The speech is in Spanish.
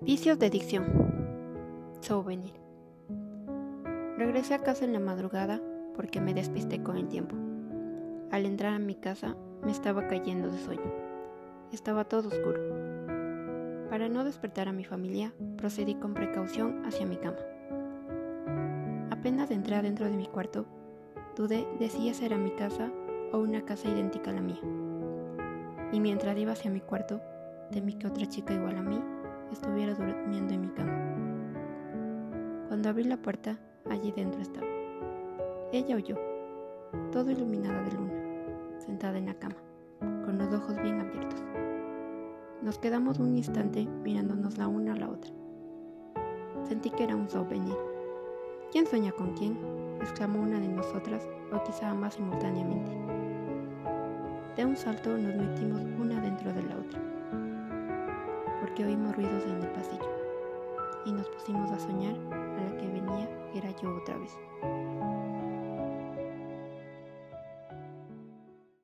Vicios de dicción. Souvenir. Regresé a casa en la madrugada porque me despisté con el tiempo. Al entrar a mi casa me estaba cayendo de sueño. Estaba todo oscuro. Para no despertar a mi familia, procedí con precaución hacia mi cama. Apenas entré adentro de mi cuarto, dudé de si era mi casa o una casa idéntica a la mía. Y mientras iba hacia mi cuarto, temí que otra chica igual a mí estuviera durmiendo en mi cama. Cuando abrí la puerta, allí dentro estaba. Ella o yo, todo iluminada de luna, sentada en la cama, con los ojos bien abiertos. Nos quedamos un instante mirándonos la una a la otra. Sentí que era un souvenir. ¿Quién sueña con quién? exclamó una de nosotras, o quizá ambas simultáneamente. De un salto nos metimos una porque oímos ruidos en el pasillo y nos pusimos a soñar a la que venía era yo otra vez.